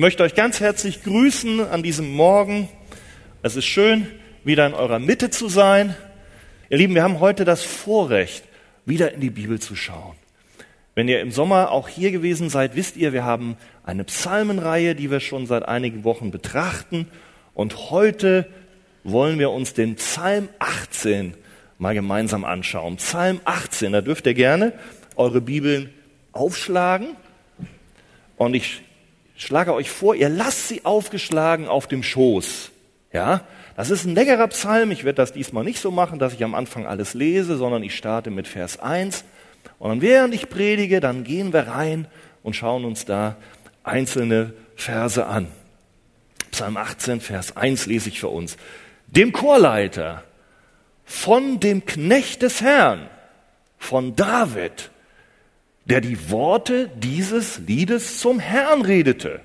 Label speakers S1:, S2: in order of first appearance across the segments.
S1: möchte euch ganz herzlich grüßen an diesem Morgen. Es ist schön, wieder in eurer Mitte zu sein. Ihr Lieben, wir haben heute das Vorrecht, wieder in die Bibel zu schauen. Wenn ihr im Sommer auch hier gewesen seid, wisst ihr, wir haben eine Psalmenreihe, die wir schon seit einigen Wochen betrachten. Und heute wollen wir uns den Psalm 18 mal gemeinsam anschauen. Psalm 18, da dürft ihr gerne eure Bibeln aufschlagen. Und ich schlage euch vor, ihr lasst sie aufgeschlagen auf dem Schoß. Ja, das ist ein längerer Psalm. Ich werde das diesmal nicht so machen, dass ich am Anfang alles lese, sondern ich starte mit Vers 1. Und dann während ich predige, dann gehen wir rein und schauen uns da einzelne Verse an. Psalm 18, Vers 1 lese ich für uns. Dem Chorleiter von dem Knecht des Herrn, von David, der die Worte dieses Liedes zum Herrn redete,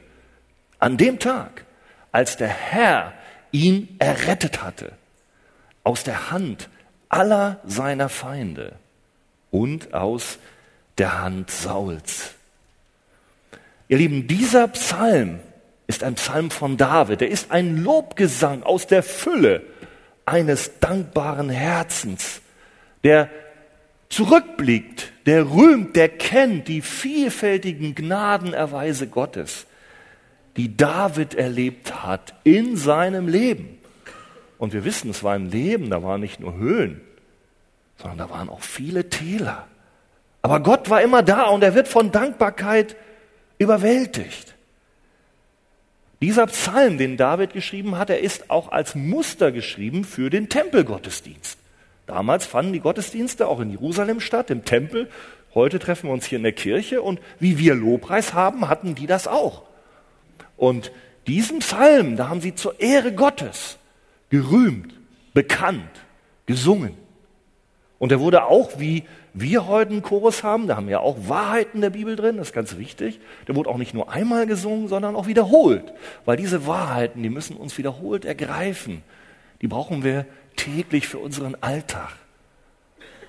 S1: an dem Tag, als der Herr ihn errettet hatte, aus der Hand aller seiner Feinde und aus der Hand Sauls. Ihr Lieben, dieser Psalm ist ein Psalm von David. Er ist ein Lobgesang aus der Fülle eines dankbaren Herzens, der zurückblickt, der rühmt, der kennt die vielfältigen Gnadenerweise Gottes, die David erlebt hat in seinem Leben. Und wir wissen, es war ein Leben, da waren nicht nur Höhen, sondern da waren auch viele Täler. Aber Gott war immer da und er wird von Dankbarkeit überwältigt. Dieser Psalm, den David geschrieben hat, er ist auch als Muster geschrieben für den Tempelgottesdienst. Damals fanden die Gottesdienste auch in Jerusalem statt, im Tempel. Heute treffen wir uns hier in der Kirche und wie wir Lobpreis haben, hatten die das auch. Und diesen Psalm, da haben sie zur Ehre Gottes gerühmt, bekannt, gesungen. Und er wurde auch, wie wir heute einen Chorus haben, da haben wir auch Wahrheiten der Bibel drin, das ist ganz wichtig. Der wurde auch nicht nur einmal gesungen, sondern auch wiederholt. Weil diese Wahrheiten, die müssen uns wiederholt ergreifen. Die brauchen wir täglich für unseren Alltag.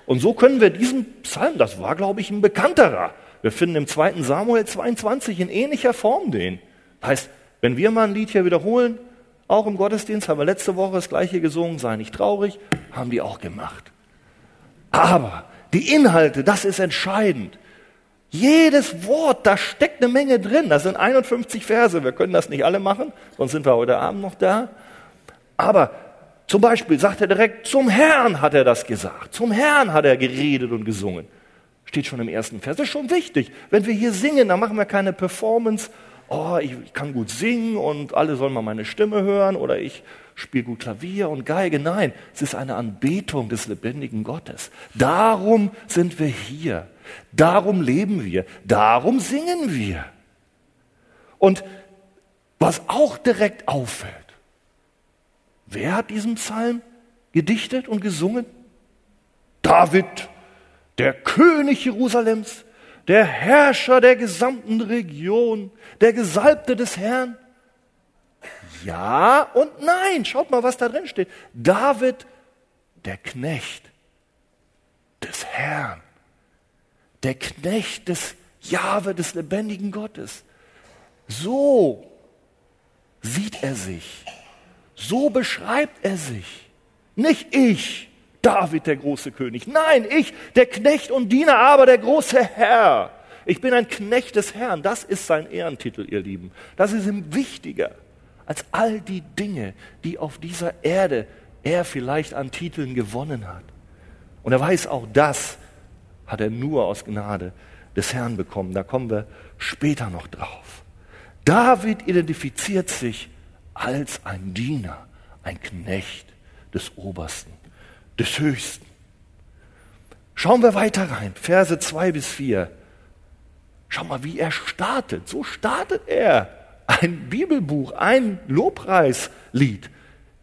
S1: Und so können wir diesen Psalm, das war, glaube ich, ein bekannterer. Wir finden im 2. Samuel 22 in ähnlicher Form den. Heißt, wenn wir mal ein Lied hier wiederholen, auch im Gottesdienst haben wir letzte Woche das gleiche gesungen, sei nicht traurig, haben die auch gemacht. Aber die Inhalte, das ist entscheidend. Jedes Wort, da steckt eine Menge drin. Das sind 51 Verse. Wir können das nicht alle machen, sonst sind wir heute Abend noch da. Aber zum Beispiel sagt er direkt, zum Herrn hat er das gesagt. Zum Herrn hat er geredet und gesungen. Steht schon im ersten Vers. Das ist schon wichtig. Wenn wir hier singen, dann machen wir keine Performance. Oh, ich, ich kann gut singen und alle sollen mal meine Stimme hören oder ich spiele gut Klavier und Geige. Nein, es ist eine Anbetung des lebendigen Gottes. Darum sind wir hier. Darum leben wir. Darum singen wir. Und was auch direkt auffällt, wer hat diesen Psalm gedichtet und gesungen? David, der König Jerusalems, der Herrscher der gesamten Region, der Gesalbte des Herrn. Ja und nein. Schaut mal, was da drin steht. David, der Knecht des Herrn. Der Knecht des Jahwe, des lebendigen Gottes. So sieht er sich. So beschreibt er sich. Nicht ich, David, der große König. Nein, ich, der Knecht und Diener, aber der große Herr. Ich bin ein Knecht des Herrn. Das ist sein Ehrentitel, ihr Lieben. Das ist ihm wichtiger als all die Dinge, die auf dieser Erde er vielleicht an Titeln gewonnen hat. Und er weiß auch, das hat er nur aus Gnade des Herrn bekommen. Da kommen wir später noch drauf. David identifiziert sich als ein Diener, ein Knecht des Obersten, des Höchsten. Schauen wir weiter rein, Verse 2 bis 4. Schau mal, wie er startet. So startet er ein Bibelbuch, ein Lobpreislied.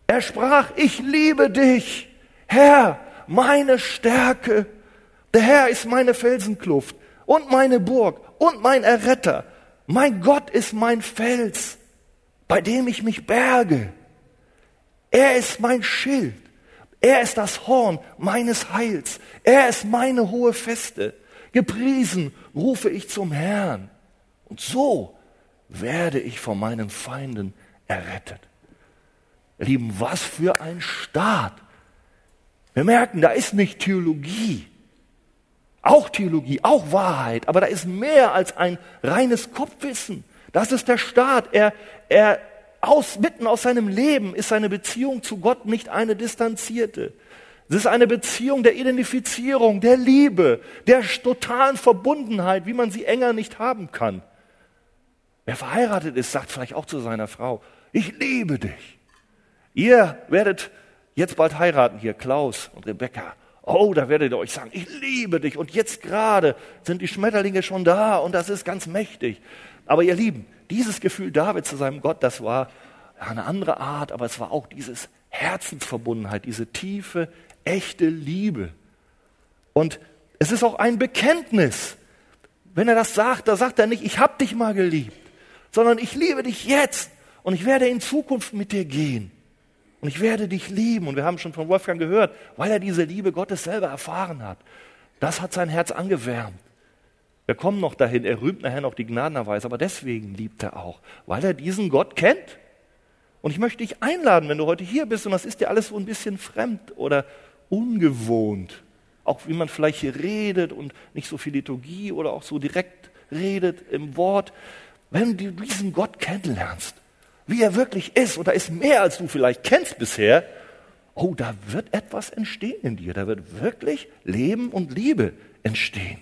S1: Er sprach, ich liebe dich, Herr, meine Stärke. Der Herr ist meine Felsenkluft und meine Burg und mein Erretter. Mein Gott ist mein Fels, bei dem ich mich berge. Er ist mein Schild. Er ist das Horn meines Heils. Er ist meine hohe Feste. Gepriesen rufe ich zum Herrn. Und so werde ich von meinen Feinden errettet. Ihr Lieben, was für ein Staat. Wir merken, da ist nicht Theologie. Auch Theologie, auch Wahrheit, aber da ist mehr als ein reines Kopfwissen. Das ist der Staat. Er, er aus, mitten aus seinem Leben ist seine Beziehung zu Gott nicht eine distanzierte. Es ist eine Beziehung der Identifizierung, der Liebe, der totalen Verbundenheit, wie man sie enger nicht haben kann. Wer verheiratet ist, sagt vielleicht auch zu seiner Frau, ich liebe dich. Ihr werdet jetzt bald heiraten hier, Klaus und Rebecca. Oh, da werdet ihr euch sagen, ich liebe dich. Und jetzt gerade sind die Schmetterlinge schon da und das ist ganz mächtig. Aber ihr Lieben, dieses Gefühl David zu seinem Gott, das war eine andere Art, aber es war auch dieses Herzensverbundenheit, diese tiefe, echte Liebe. Und es ist auch ein Bekenntnis. Wenn er das sagt, da sagt er nicht, ich habe dich mal geliebt, sondern ich liebe dich jetzt und ich werde in Zukunft mit dir gehen. Und ich werde dich lieben. Und wir haben schon von Wolfgang gehört, weil er diese Liebe Gottes selber erfahren hat. Das hat sein Herz angewärmt. Wir kommen noch dahin, er rühmt nachher noch die Gnadenerweise, aber deswegen liebt er auch, weil er diesen Gott kennt. Und ich möchte dich einladen, wenn du heute hier bist und das ist dir alles so ein bisschen fremd oder ungewohnt, auch wie man vielleicht hier redet und nicht so viel Liturgie oder auch so direkt redet im Wort, wenn du diesen Gott kennenlernst, wie er wirklich ist, oder ist mehr, als du vielleicht kennst bisher, oh, da wird etwas entstehen in dir. Da wird wirklich Leben und Liebe entstehen,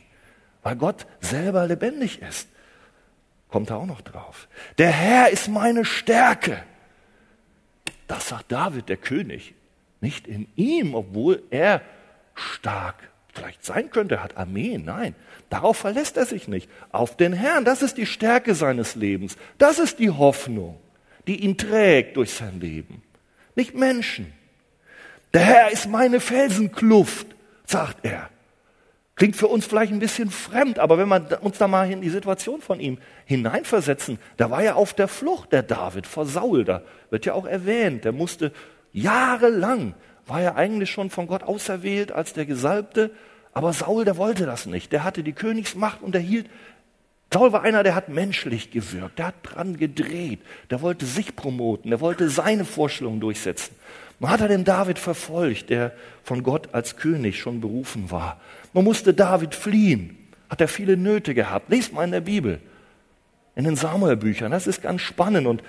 S1: weil Gott selber lebendig ist. Kommt da auch noch drauf. Der Herr ist meine Stärke. Das sagt David, der König. Nicht in ihm, obwohl er stark vielleicht sein könnte, er hat Armeen. Nein, darauf verlässt er sich nicht. Auf den Herrn, das ist die Stärke seines Lebens. Das ist die Hoffnung die ihn trägt durch sein Leben, nicht Menschen. Der Herr ist meine Felsenkluft, sagt er. Klingt für uns vielleicht ein bisschen fremd, aber wenn wir uns da mal in die Situation von ihm hineinversetzen, da war er auf der Flucht, der David, vor Saul, da wird ja auch erwähnt, der musste jahrelang, war er eigentlich schon von Gott auserwählt als der Gesalbte, aber Saul, der wollte das nicht, der hatte die Königsmacht und er hielt Saul war einer, der hat menschlich gewirkt, der hat dran gedreht, der wollte sich promoten, der wollte seine Vorstellungen durchsetzen. Man hat er den David verfolgt, der von Gott als König schon berufen war. Man musste David fliehen, hat er viele Nöte gehabt. Lest mal in der Bibel, in den Samuelbüchern, das ist ganz spannend. Und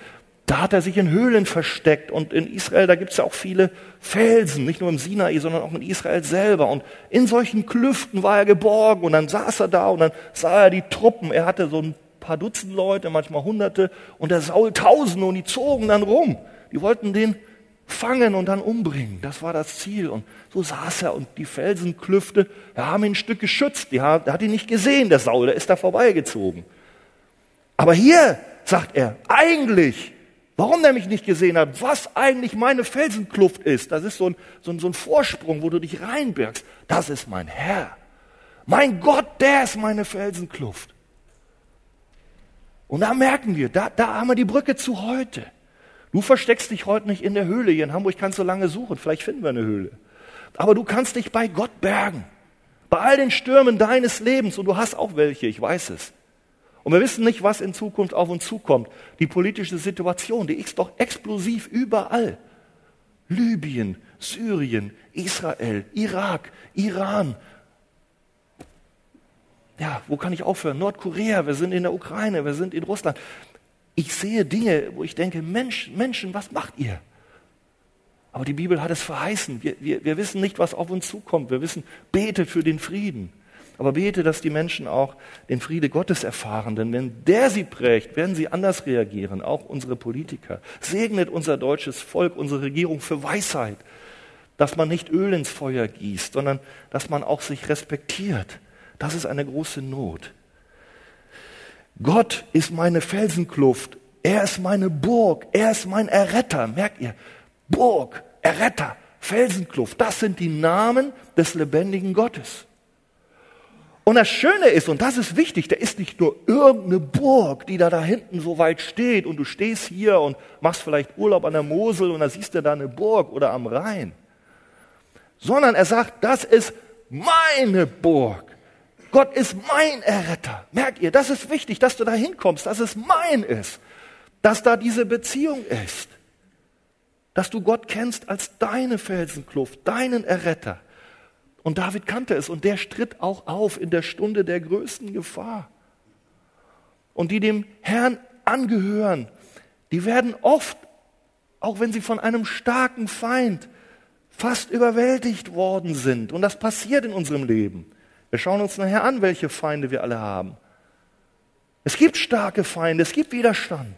S1: da hat er sich in Höhlen versteckt. Und in Israel, da gibt es ja auch viele Felsen, nicht nur im Sinai, sondern auch in Israel selber. Und in solchen Klüften war er geborgen. Und dann saß er da und dann sah er die Truppen. Er hatte so ein paar Dutzend Leute, manchmal Hunderte. Und der Saul Tausende. Und die zogen dann rum. Die wollten den fangen und dann umbringen. Das war das Ziel. Und so saß er und die Felsenklüfte ja, haben ihn ein Stück geschützt. Hat, der hat ihn nicht gesehen, der Saul, der ist da vorbeigezogen. Aber hier sagt er, eigentlich Warum der mich nicht gesehen hat, was eigentlich meine Felsenkluft ist, das ist so ein, so, ein, so ein Vorsprung, wo du dich reinbergst. Das ist mein Herr. Mein Gott, der ist meine Felsenkluft. Und da merken wir, da, da haben wir die Brücke zu heute. Du versteckst dich heute nicht in der Höhle. Hier in Hamburg kannst du lange suchen. Vielleicht finden wir eine Höhle. Aber du kannst dich bei Gott bergen. Bei all den Stürmen deines Lebens. Und du hast auch welche, ich weiß es. Und wir wissen nicht, was in Zukunft auf uns zukommt. Die politische Situation, die ist doch explosiv überall. Libyen, Syrien, Israel, Irak, Iran. Ja, wo kann ich aufhören? Nordkorea, wir sind in der Ukraine, wir sind in Russland. Ich sehe Dinge, wo ich denke, Mensch, Menschen, was macht ihr? Aber die Bibel hat es verheißen. Wir, wir, wir wissen nicht, was auf uns zukommt. Wir wissen, betet für den Frieden. Aber bete, dass die Menschen auch den Friede Gottes erfahren, denn wenn der sie prägt, werden sie anders reagieren, auch unsere Politiker. Segnet unser deutsches Volk, unsere Regierung für Weisheit, dass man nicht Öl ins Feuer gießt, sondern dass man auch sich respektiert. Das ist eine große Not. Gott ist meine Felsenkluft, er ist meine Burg, er ist mein Erretter. Merkt ihr? Burg, Erretter, Felsenkluft, das sind die Namen des lebendigen Gottes. Und das Schöne ist, und das ist wichtig, da ist nicht nur irgendeine Burg, die da da hinten so weit steht und du stehst hier und machst vielleicht Urlaub an der Mosel und da siehst du da eine Burg oder am Rhein, sondern er sagt, das ist meine Burg. Gott ist mein Erretter. Merkt ihr, das ist wichtig, dass du da hinkommst, dass es mein ist, dass da diese Beziehung ist, dass du Gott kennst als deine Felsenkluft, deinen Erretter. Und David kannte es und der stritt auch auf in der Stunde der größten Gefahr. Und die dem Herrn angehören, die werden oft, auch wenn sie von einem starken Feind fast überwältigt worden sind, und das passiert in unserem Leben. Wir schauen uns nachher an, welche Feinde wir alle haben. Es gibt starke Feinde, es gibt Widerstand.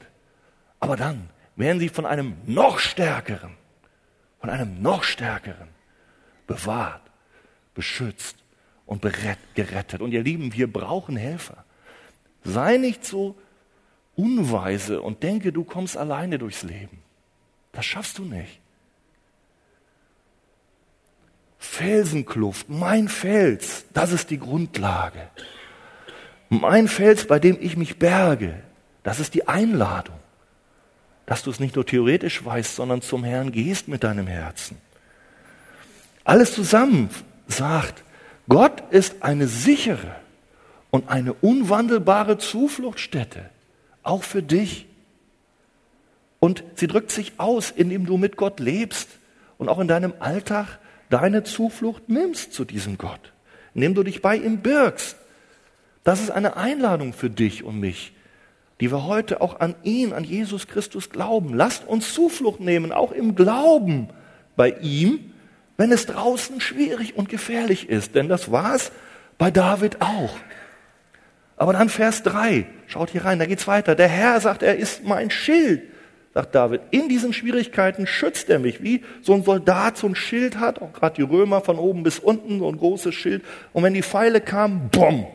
S1: Aber dann werden sie von einem noch stärkeren, von einem noch stärkeren bewahrt beschützt und gerettet. Und ihr Lieben, wir brauchen Helfer. Sei nicht so unweise und denke, du kommst alleine durchs Leben. Das schaffst du nicht. Felsenkluft, mein Fels, das ist die Grundlage. Mein Fels, bei dem ich mich berge, das ist die Einladung, dass du es nicht nur theoretisch weißt, sondern zum Herrn gehst mit deinem Herzen. Alles zusammen sagt, Gott ist eine sichere und eine unwandelbare Zufluchtsstätte, auch für dich. Und sie drückt sich aus, indem du mit Gott lebst und auch in deinem Alltag deine Zuflucht nimmst zu diesem Gott, indem du dich bei ihm birgst. Das ist eine Einladung für dich und mich, die wir heute auch an ihn, an Jesus Christus glauben. Lasst uns Zuflucht nehmen, auch im Glauben bei ihm wenn es draußen schwierig und gefährlich ist. Denn das war es bei David auch. Aber dann Vers 3, schaut hier rein, da geht's weiter. Der Herr sagt, er ist mein Schild, sagt David. In diesen Schwierigkeiten schützt er mich, wie so ein Soldat so ein Schild hat, auch gerade die Römer von oben bis unten, so ein großes Schild. Und wenn die Pfeile kamen, bumm,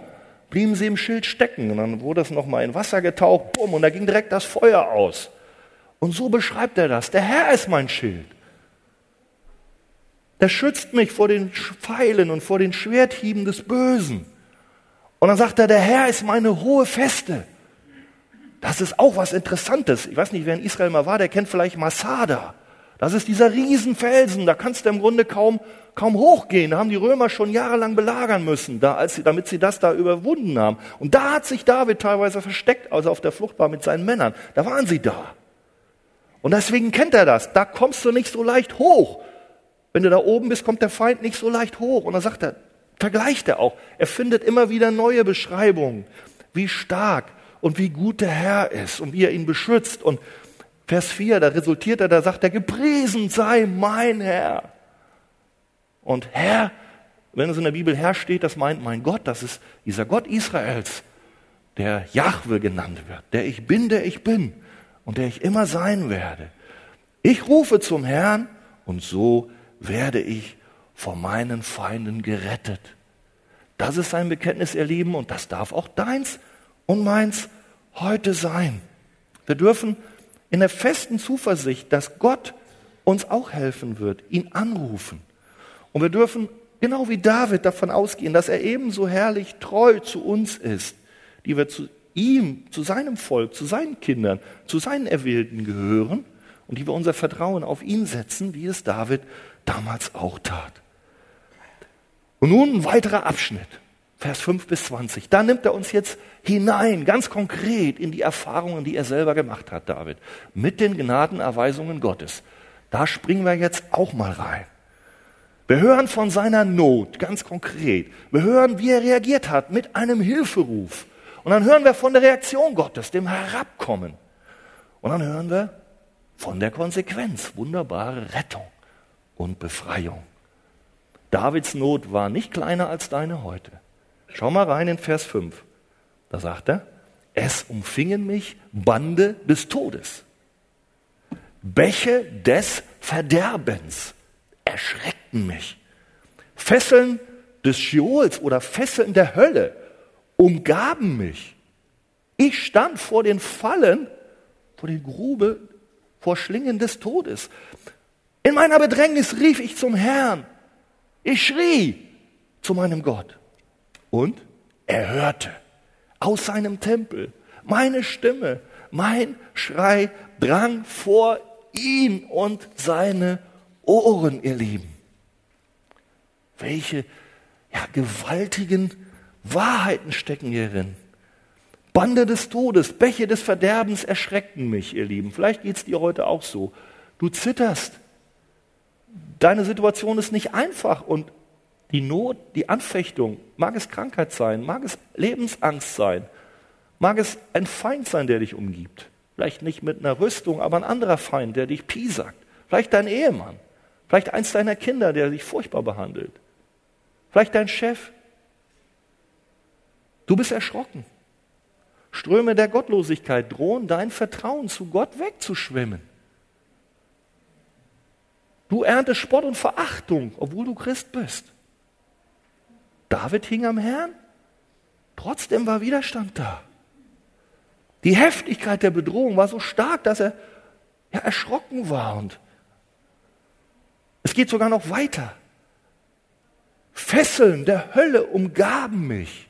S1: blieben sie im Schild stecken. Und dann wurde es nochmal in Wasser getaucht, bumm, und da ging direkt das Feuer aus. Und so beschreibt er das. Der Herr ist mein Schild. Der schützt mich vor den Pfeilen und vor den Schwerthieben des Bösen. Und dann sagt er, der Herr ist meine hohe Feste. Das ist auch was Interessantes. Ich weiß nicht, wer in Israel mal war, der kennt vielleicht Masada. Das ist dieser Riesenfelsen, da kannst du im Grunde kaum, kaum hochgehen. Da haben die Römer schon jahrelang belagern müssen, da, als sie, damit sie das da überwunden haben. Und da hat sich David teilweise versteckt, also auf der Flucht war mit seinen Männern. Da waren sie da. Und deswegen kennt er das. Da kommst du nicht so leicht hoch. Wenn du da oben bist, kommt der Feind nicht so leicht hoch. Und dann sagt er, vergleicht er auch. Er findet immer wieder neue Beschreibungen, wie stark und wie gut der Herr ist und wie er ihn beschützt. Und Vers 4, da resultiert er, da sagt er, gepriesen sei mein Herr. Und Herr, wenn es in der Bibel Herr steht, das meint mein Gott, das ist dieser Gott Israels, der Jahwe genannt wird, der ich bin, der ich bin und der ich immer sein werde. Ich rufe zum Herrn und so werde ich vor meinen Feinden gerettet. Das ist sein Bekenntnis, ihr Lieben, und das darf auch deins und meins heute sein. Wir dürfen in der festen Zuversicht, dass Gott uns auch helfen wird, ihn anrufen. Und wir dürfen genau wie David davon ausgehen, dass er ebenso herrlich treu zu uns ist, die wir zu ihm, zu seinem Volk, zu seinen Kindern, zu seinen Erwählten gehören und die wir unser Vertrauen auf ihn setzen, wie es David damals auch tat. Und nun ein weiterer Abschnitt, Vers 5 bis 20. Da nimmt er uns jetzt hinein, ganz konkret in die Erfahrungen, die er selber gemacht hat, David, mit den Gnadenerweisungen Gottes. Da springen wir jetzt auch mal rein. Wir hören von seiner Not, ganz konkret. Wir hören, wie er reagiert hat mit einem Hilferuf. Und dann hören wir von der Reaktion Gottes, dem Herabkommen. Und dann hören wir von der Konsequenz, wunderbare Rettung und Befreiung. Davids Not war nicht kleiner als deine heute. Schau mal rein in Vers 5. Da sagt er, es umfingen mich Bande des Todes. Bäche des Verderbens erschreckten mich. Fesseln des Scheols oder Fesseln der Hölle umgaben mich. Ich stand vor den Fallen, vor den Grube, vor Schlingen des Todes. In meiner Bedrängnis rief ich zum Herrn. Ich schrie zu meinem Gott. Und er hörte aus seinem Tempel meine Stimme, mein Schrei drang vor ihn und seine Ohren, ihr Lieben. Welche ja, gewaltigen Wahrheiten stecken hierin. Bande des Todes, Bäche des Verderbens erschrecken mich, ihr Lieben. Vielleicht geht es dir heute auch so. Du zitterst. Deine Situation ist nicht einfach und die Not, die Anfechtung, mag es Krankheit sein, mag es Lebensangst sein, mag es ein Feind sein, der dich umgibt. Vielleicht nicht mit einer Rüstung, aber ein anderer Feind, der dich piesackt. Vielleicht dein Ehemann, vielleicht eins deiner Kinder, der dich furchtbar behandelt. Vielleicht dein Chef. Du bist erschrocken. Ströme der Gottlosigkeit drohen dein Vertrauen zu Gott wegzuschwimmen. Du erntest Spott und Verachtung, obwohl du Christ bist. David hing am Herrn, trotzdem war Widerstand da. Die Heftigkeit der Bedrohung war so stark, dass er ja, erschrocken war. Und es geht sogar noch weiter. Fesseln der Hölle umgaben mich.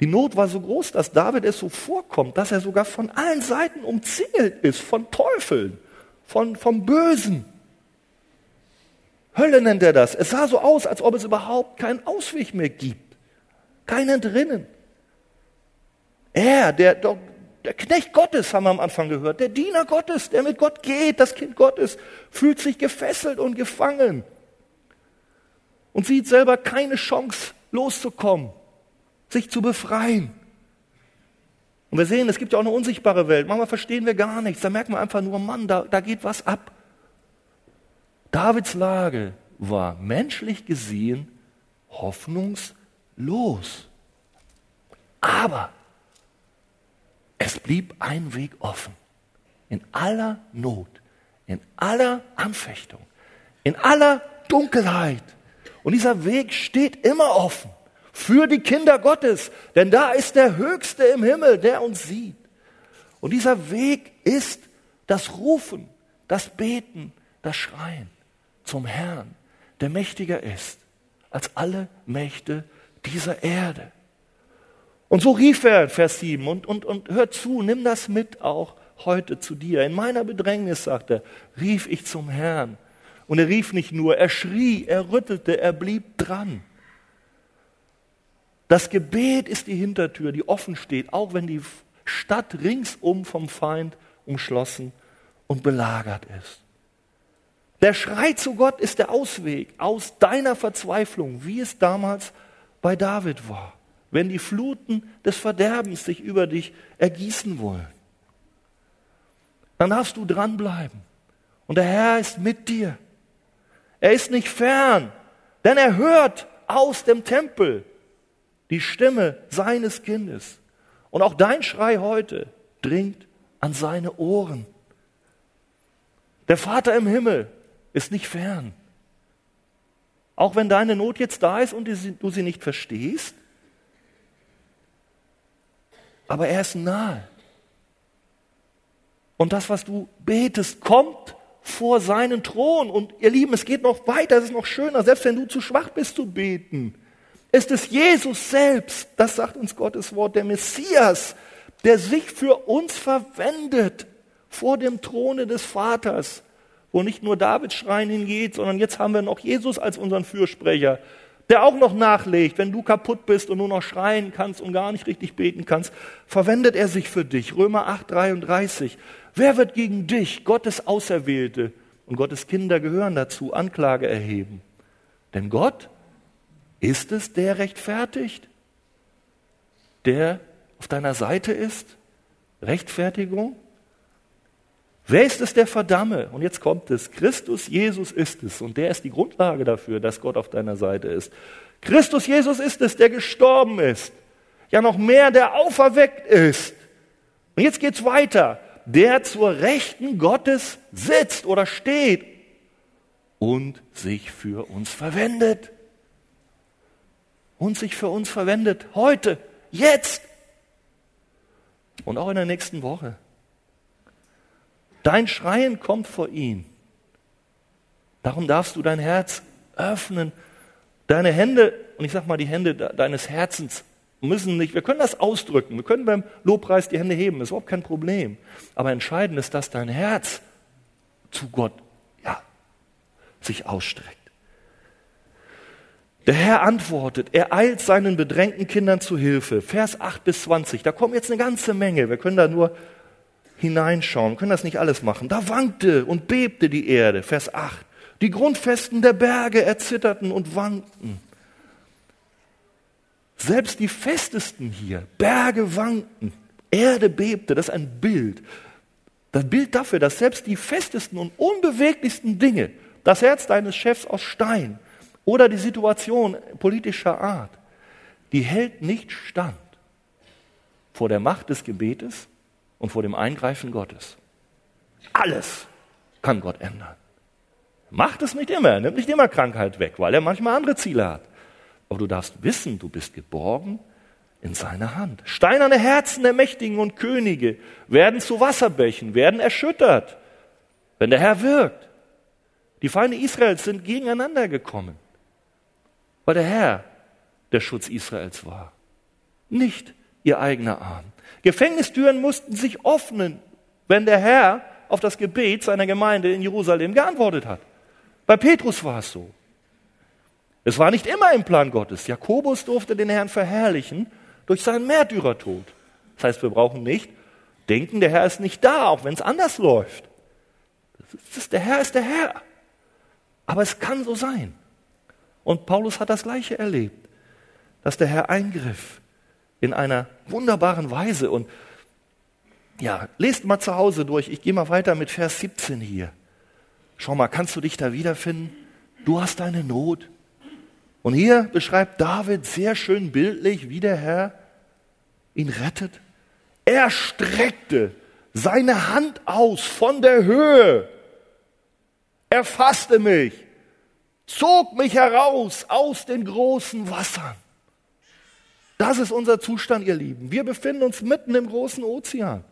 S1: Die Not war so groß, dass David es so vorkommt, dass er sogar von allen Seiten umzingelt ist, von Teufeln, von, vom Bösen. Hölle nennt er das. Es sah so aus, als ob es überhaupt keinen Ausweg mehr gibt. Keinen drinnen. Er, der, der Knecht Gottes, haben wir am Anfang gehört, der Diener Gottes, der mit Gott geht, das Kind Gottes, fühlt sich gefesselt und gefangen und sieht selber keine Chance loszukommen sich zu befreien. Und wir sehen, es gibt ja auch eine unsichtbare Welt. Manchmal verstehen wir gar nichts. Da merken wir einfach nur, Mann, da, da geht was ab. Davids Lage war menschlich gesehen hoffnungslos. Aber es blieb ein Weg offen. In aller Not, in aller Anfechtung, in aller Dunkelheit. Und dieser Weg steht immer offen für die Kinder Gottes, denn da ist der Höchste im Himmel, der uns sieht. Und dieser Weg ist das Rufen, das Beten, das Schreien zum Herrn, der mächtiger ist als alle Mächte dieser Erde. Und so rief er, Vers 7, und, und, und hör zu, nimm das mit auch heute zu dir. In meiner Bedrängnis, sagt er, rief ich zum Herrn. Und er rief nicht nur, er schrie, er rüttelte, er blieb dran. Das Gebet ist die Hintertür, die offen steht, auch wenn die Stadt ringsum vom Feind umschlossen und belagert ist. Der Schrei zu Gott ist der Ausweg aus deiner Verzweiflung, wie es damals bei David war, wenn die Fluten des Verderbens sich über dich ergießen wollen. Dann darfst du dranbleiben. Und der Herr ist mit dir. Er ist nicht fern, denn er hört aus dem Tempel die Stimme seines Kindes. Und auch dein Schrei heute dringt an seine Ohren. Der Vater im Himmel ist nicht fern. Auch wenn deine Not jetzt da ist und du sie nicht verstehst, aber er ist nahe. Und das, was du betest, kommt vor seinen Thron. Und ihr Lieben, es geht noch weiter, es ist noch schöner, selbst wenn du zu schwach bist zu beten ist es Jesus selbst, das sagt uns Gottes Wort, der Messias, der sich für uns verwendet vor dem Throne des Vaters, wo nicht nur Davids Schrein hingeht, sondern jetzt haben wir noch Jesus als unseren Fürsprecher, der auch noch nachlegt, wenn du kaputt bist und nur noch schreien kannst und gar nicht richtig beten kannst, verwendet er sich für dich. Römer 8, 33. Wer wird gegen dich, Gottes Auserwählte und Gottes Kinder gehören dazu, Anklage erheben? Denn Gott ist es der rechtfertigt, der auf deiner Seite ist? Rechtfertigung? Wer ist es, der verdamme? Und jetzt kommt es. Christus Jesus ist es. Und der ist die Grundlage dafür, dass Gott auf deiner Seite ist. Christus Jesus ist es, der gestorben ist. Ja, noch mehr, der auferweckt ist. Und jetzt geht's weiter. Der zur Rechten Gottes sitzt oder steht und sich für uns verwendet und sich für uns verwendet. Heute, jetzt und auch in der nächsten Woche. Dein Schreien kommt vor ihn. Darum darfst du dein Herz öffnen. Deine Hände, und ich sag mal die Hände deines Herzens, müssen nicht, wir können das ausdrücken, wir können beim Lobpreis die Hände heben, ist überhaupt kein Problem. Aber entscheidend ist, dass dein Herz zu Gott, ja, sich ausstreckt. Der Herr antwortet, er eilt seinen bedrängten Kindern zu Hilfe. Vers 8 bis 20, da kommt jetzt eine ganze Menge. Wir können da nur hineinschauen, können das nicht alles machen. Da wankte und bebte die Erde. Vers 8. Die Grundfesten der Berge erzitterten und wankten. Selbst die festesten hier, Berge wankten, Erde bebte, das ist ein Bild. Das Bild dafür, dass selbst die festesten und unbeweglichsten Dinge, das Herz deines Chefs aus Stein oder die Situation politischer Art, die hält nicht stand vor der Macht des Gebetes und vor dem Eingreifen Gottes. Alles kann Gott ändern. Macht es nicht immer, er nimmt nicht immer Krankheit weg, weil er manchmal andere Ziele hat. Aber du darfst wissen, du bist geborgen in seiner Hand. Steinerne Herzen der Mächtigen und Könige werden zu Wasserbächen, werden erschüttert, wenn der Herr wirkt. Die Feinde Israels sind gegeneinander gekommen, weil der Herr der Schutz Israels war, nicht ihr eigener Arm. Gefängnistüren mussten sich öffnen, wenn der Herr auf das Gebet seiner Gemeinde in Jerusalem geantwortet hat. Bei Petrus war es so. Es war nicht immer im Plan Gottes. Jakobus durfte den Herrn verherrlichen durch seinen Märtyrertod. Das heißt, wir brauchen nicht denken, der Herr ist nicht da, auch wenn es anders läuft. Ist, der Herr ist der Herr. Aber es kann so sein. Und Paulus hat das Gleiche erlebt, dass der Herr eingriff in einer wunderbaren Weise. Und ja, lest mal zu Hause durch. Ich gehe mal weiter mit Vers 17 hier. Schau mal, kannst du dich da wiederfinden? Du hast deine Not. Und hier beschreibt David sehr schön bildlich, wie der Herr ihn rettet. Er streckte seine Hand aus von der Höhe. Er fasste mich, zog mich heraus aus den großen Wassern. Das ist unser Zustand, ihr Lieben. Wir befinden uns mitten im großen Ozean.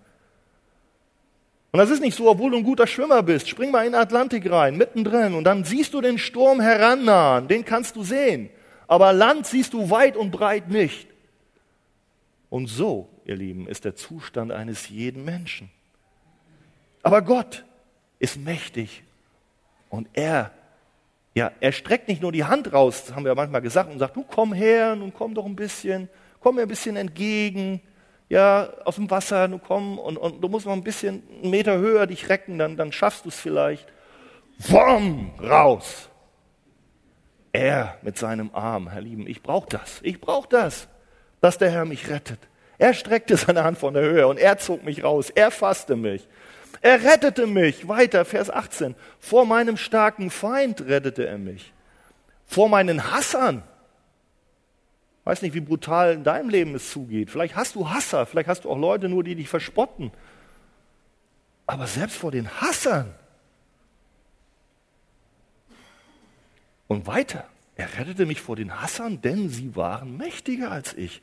S1: Und das ist nicht so, obwohl du ein guter Schwimmer bist, spring mal in den Atlantik rein, mittendrin, und dann siehst du den Sturm herannahen, den kannst du sehen. Aber Land siehst du weit und breit nicht. Und so, ihr Lieben, ist der Zustand eines jeden Menschen. Aber Gott ist mächtig und er, ja, er streckt nicht nur die Hand raus, das haben wir ja manchmal gesagt, und sagt, du komm her, nun komm doch ein bisschen, komm mir ein bisschen entgegen ja, aus dem Wasser, du komm und, und du musst noch ein bisschen einen Meter höher dich recken, dann, dann schaffst du es vielleicht. Wom, raus. Er mit seinem Arm, Herr Lieben, ich brauche das, ich brauche das, dass der Herr mich rettet. Er streckte seine Hand von der Höhe und er zog mich raus, er fasste mich. Er rettete mich, weiter, Vers 18, vor meinem starken Feind rettete er mich, vor meinen Hassern weiß nicht, wie brutal in deinem Leben es zugeht. Vielleicht hast du Hasser, vielleicht hast du auch Leute nur, die dich verspotten. Aber selbst vor den Hassern. Und weiter, er rettete mich vor den Hassern, denn sie waren mächtiger als ich.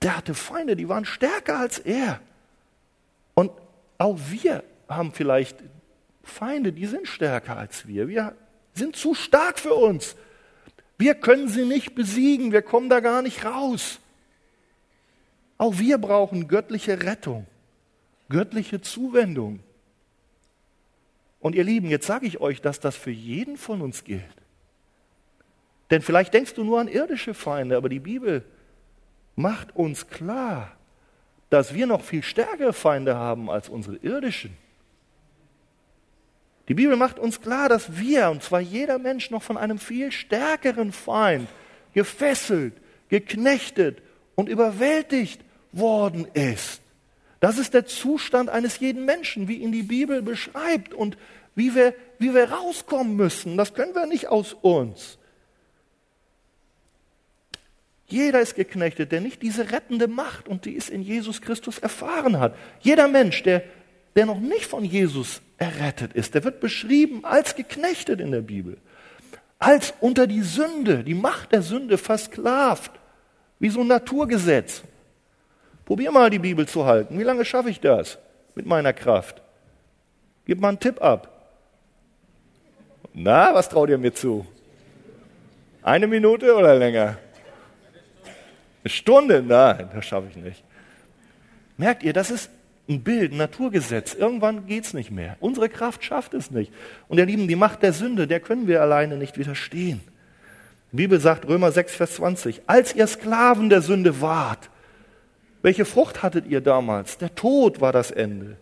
S1: Der hatte Feinde, die waren stärker als er. Auch wir haben vielleicht Feinde, die sind stärker als wir. Wir sind zu stark für uns. Wir können sie nicht besiegen, wir kommen da gar nicht raus. Auch wir brauchen göttliche Rettung, göttliche Zuwendung. Und ihr Lieben, jetzt sage ich euch, dass das für jeden von uns gilt. Denn vielleicht denkst du nur an irdische Feinde, aber die Bibel macht uns klar, dass wir noch viel stärkere Feinde haben als unsere irdischen. Die Bibel macht uns klar, dass wir, und zwar jeder Mensch, noch von einem viel stärkeren Feind gefesselt, geknechtet und überwältigt worden ist. Das ist der Zustand eines jeden Menschen, wie ihn die Bibel beschreibt und wie wir, wie wir rauskommen müssen. Das können wir nicht aus uns. Jeder ist geknechtet, der nicht diese rettende Macht und die es in Jesus Christus erfahren hat. Jeder Mensch, der, der noch nicht von Jesus errettet ist. Der wird beschrieben als geknechtet in der Bibel, als unter die Sünde, die Macht der Sünde versklavt, wie so ein Naturgesetz. Probier mal die Bibel zu halten. Wie lange schaffe ich das mit meiner Kraft? Gib mal einen Tipp ab. Na, was traut ihr mir zu? Eine Minute oder länger? Eine Stunde? Nein, das schaffe ich nicht. Merkt ihr, das ist ein Bild, ein Naturgesetz. Irgendwann geht es nicht mehr. Unsere Kraft schafft es nicht. Und ihr Lieben, die Macht der Sünde, der können wir alleine nicht widerstehen. Die Bibel sagt Römer 6, Vers 20, als ihr Sklaven der Sünde wart, welche Frucht hattet ihr damals? Der Tod war das Ende.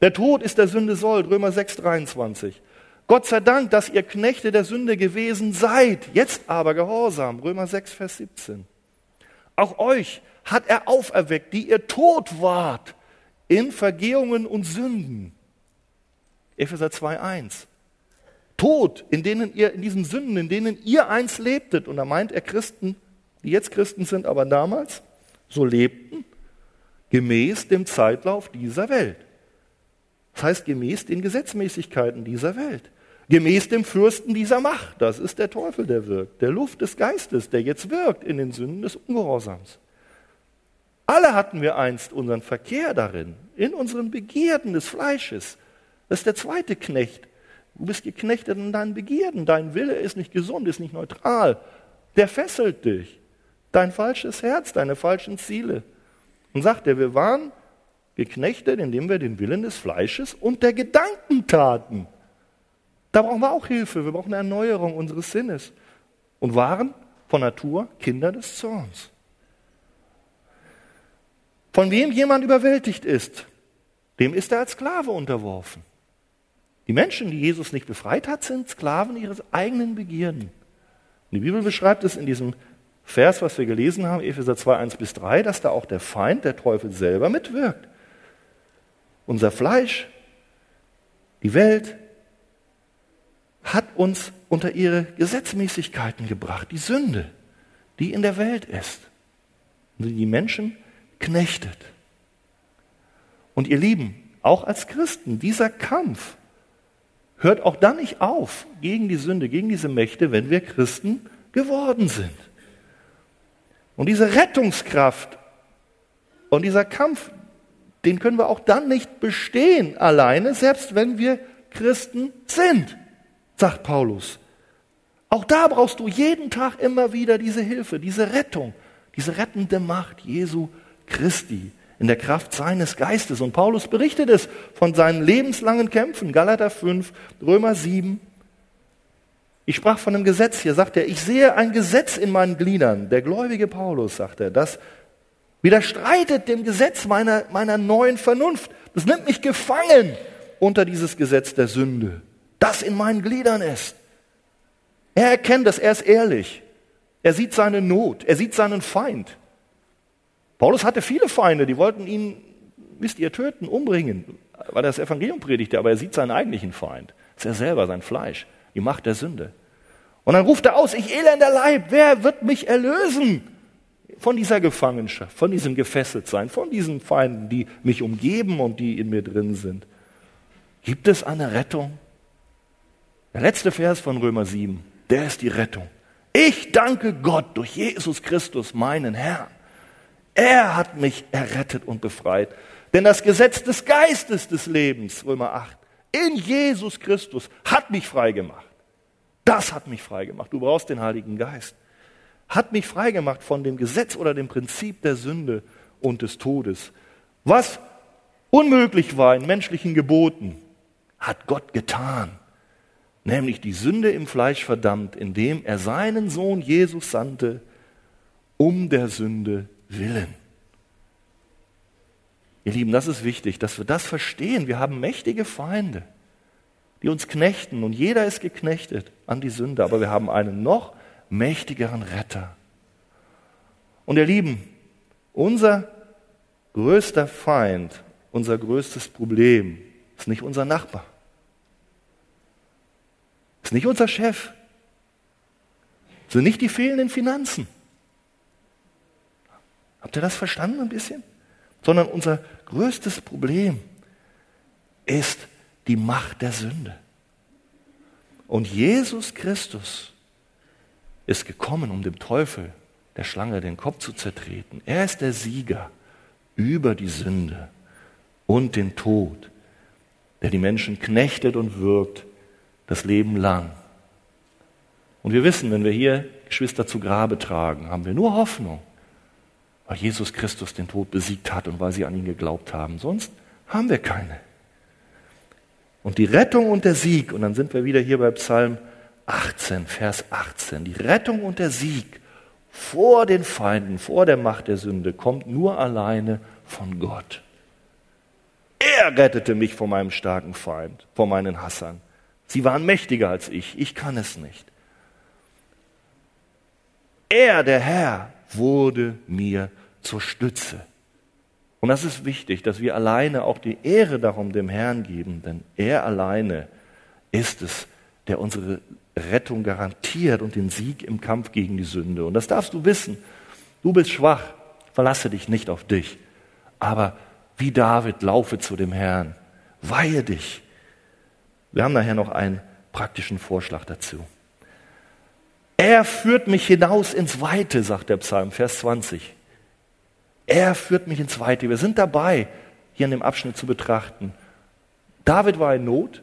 S1: Der Tod ist der Sünde Sold, Römer 6, 23. Gott sei Dank, dass ihr Knechte der Sünde gewesen seid, jetzt aber gehorsam, Römer 6, Vers 17. Auch euch hat er auferweckt, die ihr tot wart in Vergehungen und Sünden. Epheser 2, 1. Tod, in denen ihr, in diesen Sünden, in denen ihr einst lebtet. Und da meint er Christen, die jetzt Christen sind, aber damals so lebten, gemäß dem Zeitlauf dieser Welt. Das heißt, gemäß den Gesetzmäßigkeiten dieser Welt. Gemäß dem Fürsten dieser Macht. Das ist der Teufel, der wirkt. Der Luft des Geistes, der jetzt wirkt in den Sünden des Ungehorsams. Alle hatten wir einst unseren Verkehr darin, in unseren Begierden des Fleisches. Das ist der zweite Knecht. Du bist geknechtet in deinen Begierden. Dein Wille ist nicht gesund, ist nicht neutral. Der fesselt dich. Dein falsches Herz, deine falschen Ziele. Und sagt er, wir waren geknechtet, indem wir den Willen des Fleisches und der Gedanken taten. Da brauchen wir auch Hilfe. Wir brauchen eine Erneuerung unseres Sinnes. Und waren von Natur Kinder des Zorns. Von wem jemand überwältigt ist, dem ist er als Sklave unterworfen. Die Menschen, die Jesus nicht befreit hat, sind Sklaven ihres eigenen Begierden. Die Bibel beschreibt es in diesem Vers, was wir gelesen haben, Epheser 2, 1 bis 3, dass da auch der Feind, der Teufel selber mitwirkt. Unser Fleisch, die Welt, hat uns unter ihre Gesetzmäßigkeiten gebracht, die Sünde, die in der Welt ist, die die Menschen knechtet. Und ihr Lieben, auch als Christen, dieser Kampf hört auch dann nicht auf gegen die Sünde, gegen diese Mächte, wenn wir Christen geworden sind. Und diese Rettungskraft und dieser Kampf, den können wir auch dann nicht bestehen alleine, selbst wenn wir Christen sind, sagt Paulus. Auch da brauchst du jeden Tag immer wieder diese Hilfe, diese Rettung, diese rettende Macht Jesu Christi in der Kraft seines Geistes. Und Paulus berichtet es von seinen lebenslangen Kämpfen, Galater 5, Römer 7, ich sprach von einem Gesetz hier, sagt er, ich sehe ein Gesetz in meinen Gliedern. Der gläubige Paulus, sagt er, das widerstreitet dem Gesetz meiner, meiner neuen Vernunft. Das nimmt mich gefangen unter dieses Gesetz der Sünde, das in meinen Gliedern ist. Er erkennt das, er ist ehrlich. Er sieht seine Not, er sieht seinen Feind. Paulus hatte viele Feinde, die wollten ihn, wisst ihr, töten, umbringen, weil er das Evangelium predigte, aber er sieht seinen eigentlichen Feind. Das ist er selber, sein Fleisch die Macht der Sünde. Und dann ruft er aus, ich elender Leib, wer wird mich erlösen von dieser Gefangenschaft, von diesem Gefesseltsein, von diesen Feinden, die mich umgeben und die in mir drin sind? Gibt es eine Rettung? Der letzte Vers von Römer 7, der ist die Rettung. Ich danke Gott durch Jesus Christus, meinen Herrn. Er hat mich errettet und befreit. Denn das Gesetz des Geistes des Lebens, Römer 8, in Jesus Christus hat mich frei gemacht. Das hat mich frei gemacht. Du brauchst den Heiligen Geist. Hat mich frei gemacht von dem Gesetz oder dem Prinzip der Sünde und des Todes. Was unmöglich war in menschlichen Geboten, hat Gott getan. Nämlich die Sünde im Fleisch verdammt, indem er seinen Sohn Jesus sandte, um der Sünde willen. Ihr Lieben, das ist wichtig, dass wir das verstehen. Wir haben mächtige Feinde, die uns knechten und jeder ist geknechtet an die Sünde, aber wir haben einen noch mächtigeren Retter. Und ihr Lieben, unser größter Feind, unser größtes Problem ist nicht unser Nachbar, ist nicht unser Chef, sind nicht die fehlenden Finanzen. Habt ihr das verstanden ein bisschen? sondern unser größtes Problem ist die Macht der Sünde. Und Jesus Christus ist gekommen, um dem Teufel, der Schlange, den Kopf zu zertreten. Er ist der Sieger über die Sünde und den Tod, der die Menschen knechtet und wirkt das Leben lang. Und wir wissen, wenn wir hier Geschwister zu Grabe tragen, haben wir nur Hoffnung weil Jesus Christus den Tod besiegt hat und weil sie an ihn geglaubt haben. Sonst haben wir keine. Und die Rettung und der Sieg, und dann sind wir wieder hier bei Psalm 18, Vers 18. Die Rettung und der Sieg vor den Feinden, vor der Macht der Sünde kommt nur alleine von Gott. Er rettete mich vor meinem starken Feind, vor meinen Hassern. Sie waren mächtiger als ich, ich kann es nicht. Er, der Herr, wurde mir zur Stütze. Und das ist wichtig, dass wir alleine auch die Ehre darum dem Herrn geben, denn er alleine ist es, der unsere Rettung garantiert und den Sieg im Kampf gegen die Sünde. Und das darfst du wissen. Du bist schwach, verlasse dich nicht auf dich. Aber wie David, laufe zu dem Herrn, weihe dich. Wir haben nachher noch einen praktischen Vorschlag dazu. Er führt mich hinaus ins Weite, sagt der Psalm, Vers 20. Er führt mich ins Weite. Wir sind dabei, hier in dem Abschnitt zu betrachten. David war in Not,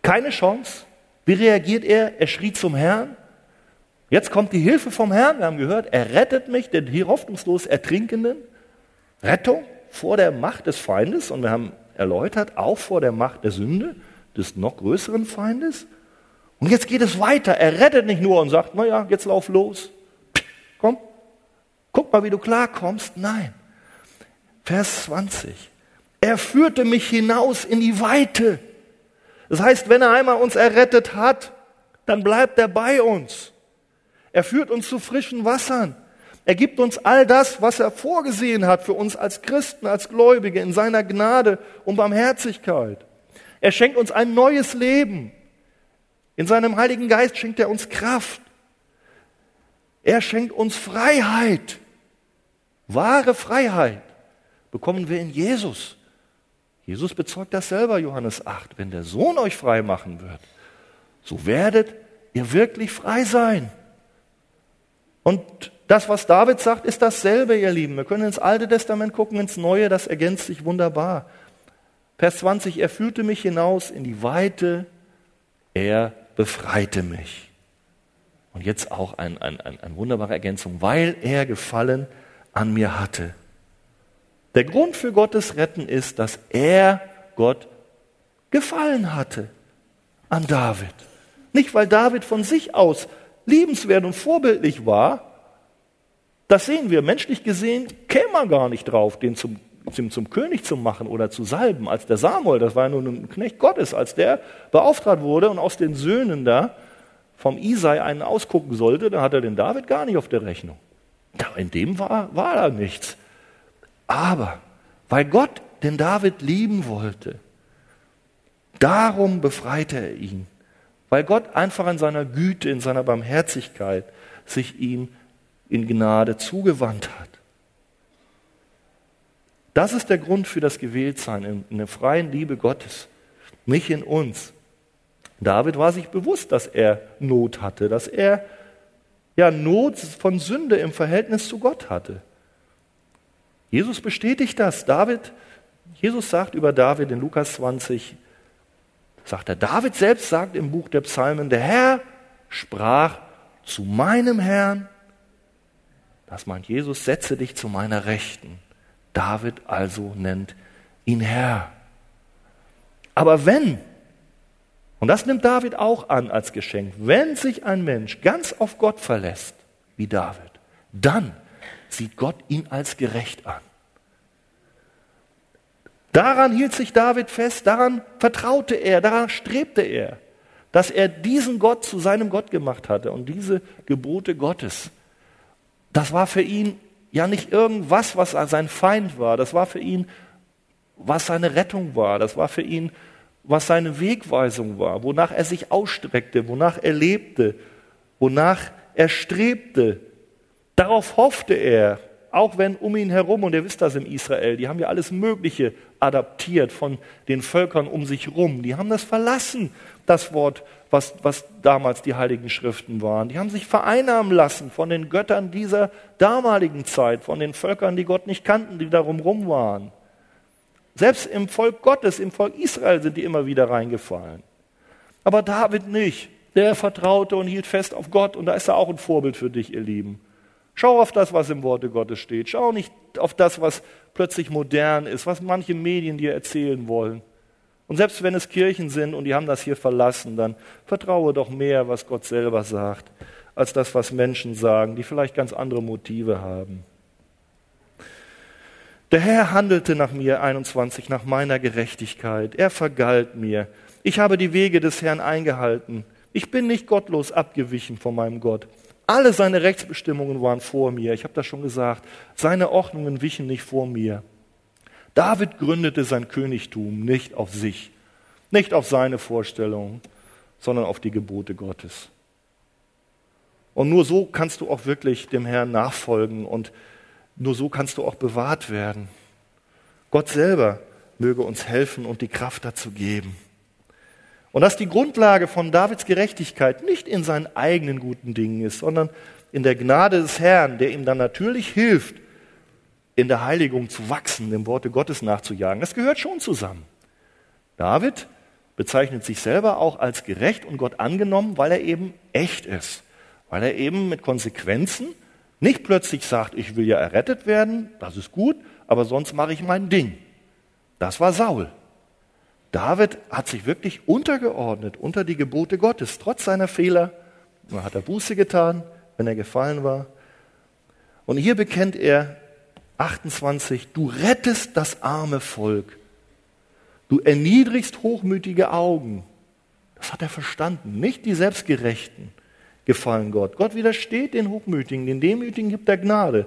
S1: keine Chance. Wie reagiert er? Er schrie zum Herrn. Jetzt kommt die Hilfe vom Herrn. Wir haben gehört, er rettet mich, den hier hoffnungslos Ertrinkenden. Rettung vor der Macht des Feindes. Und wir haben erläutert, auch vor der Macht der Sünde, des noch größeren Feindes. Und jetzt geht es weiter. Er rettet nicht nur und sagt, naja, jetzt lauf los. Komm, guck mal, wie du klarkommst. Nein. Vers 20. Er führte mich hinaus in die Weite. Das heißt, wenn er einmal uns errettet hat, dann bleibt er bei uns. Er führt uns zu frischen Wassern. Er gibt uns all das, was er vorgesehen hat für uns als Christen, als Gläubige in seiner Gnade und Barmherzigkeit. Er schenkt uns ein neues Leben. In seinem Heiligen Geist schenkt er uns Kraft. Er schenkt uns Freiheit. Wahre Freiheit bekommen wir in Jesus. Jesus bezeugt das selber, Johannes 8. Wenn der Sohn euch frei machen wird, so werdet ihr wirklich frei sein. Und das, was David sagt, ist dasselbe, ihr Lieben. Wir können ins Alte Testament gucken, ins Neue, das ergänzt sich wunderbar. Vers 20, er führte mich hinaus in die Weite, er befreite mich. Und jetzt auch eine ein, ein, ein wunderbare Ergänzung, weil er Gefallen an mir hatte. Der Grund für Gottes Retten ist, dass er Gott gefallen hatte an David. Nicht, weil David von sich aus liebenswert und vorbildlich war. Das sehen wir. Menschlich gesehen käme man gar nicht drauf, den zum, zum, zum König zu machen oder zu salben. Als der Samuel, das war ja nun ein Knecht Gottes, als der beauftragt wurde und aus den Söhnen da vom Isai einen ausgucken sollte, da hat er den David gar nicht auf der Rechnung. In dem war, war da nichts. Aber weil Gott den David lieben wollte, darum befreite er ihn. Weil Gott einfach in seiner Güte, in seiner Barmherzigkeit sich ihm in Gnade zugewandt hat. Das ist der Grund für das Gewähltsein in der freien Liebe Gottes, nicht in uns. David war sich bewusst, dass er Not hatte, dass er ja Not von Sünde im Verhältnis zu Gott hatte. Jesus bestätigt das. David, Jesus sagt über David in Lukas 20, sagt er, David selbst sagt im Buch der Psalmen, der Herr sprach zu meinem Herrn, das meint Jesus, setze dich zu meiner Rechten. David also nennt ihn Herr. Aber wenn und das nimmt David auch an als Geschenk. Wenn sich ein Mensch ganz auf Gott verlässt, wie David, dann sieht Gott ihn als gerecht an. Daran hielt sich David fest, daran vertraute er, daran strebte er, dass er diesen Gott zu seinem Gott gemacht hatte und diese Gebote Gottes. Das war für ihn ja nicht irgendwas, was sein Feind war, das war für ihn, was seine Rettung war, das war für ihn was seine Wegweisung war, wonach er sich ausstreckte, wonach er lebte, wonach er strebte. Darauf hoffte er, auch wenn um ihn herum, und ihr wisst das im Israel, die haben ja alles Mögliche adaptiert von den Völkern um sich rum. Die haben das verlassen, das Wort, was, was damals die heiligen Schriften waren. Die haben sich vereinnahmen lassen von den Göttern dieser damaligen Zeit, von den Völkern, die Gott nicht kannten, die darum rum waren. Selbst im Volk Gottes, im Volk Israel sind die immer wieder reingefallen. Aber David nicht. Der vertraute und hielt fest auf Gott und da ist er auch ein Vorbild für dich, ihr Lieben. Schau auf das, was im Worte Gottes steht. Schau nicht auf das, was plötzlich modern ist, was manche Medien dir erzählen wollen. Und selbst wenn es Kirchen sind und die haben das hier verlassen, dann vertraue doch mehr, was Gott selber sagt, als das, was Menschen sagen, die vielleicht ganz andere Motive haben. Der Herr handelte nach mir, 21, nach meiner Gerechtigkeit. Er vergalt mir. Ich habe die Wege des Herrn eingehalten. Ich bin nicht gottlos abgewichen von meinem Gott. Alle seine Rechtsbestimmungen waren vor mir. Ich habe das schon gesagt. Seine Ordnungen wichen nicht vor mir. David gründete sein Königtum nicht auf sich, nicht auf seine Vorstellungen, sondern auf die Gebote Gottes. Und nur so kannst du auch wirklich dem Herrn nachfolgen und nur so kannst du auch bewahrt werden. Gott selber möge uns helfen und die Kraft dazu geben. Und dass die Grundlage von Davids Gerechtigkeit nicht in seinen eigenen guten Dingen ist, sondern in der Gnade des Herrn, der ihm dann natürlich hilft, in der Heiligung zu wachsen, dem Worte Gottes nachzujagen. Das gehört schon zusammen. David bezeichnet sich selber auch als gerecht und Gott angenommen, weil er eben echt ist, weil er eben mit Konsequenzen nicht plötzlich sagt, ich will ja errettet werden, das ist gut, aber sonst mache ich mein Ding. Das war Saul. David hat sich wirklich untergeordnet unter die Gebote Gottes, trotz seiner Fehler. Man hat er Buße getan, wenn er gefallen war. Und hier bekennt er 28, du rettest das arme Volk. Du erniedrigst hochmütige Augen. Das hat er verstanden. Nicht die Selbstgerechten gefallen Gott. Gott widersteht den Hochmütigen, den Demütigen gibt er Gnade.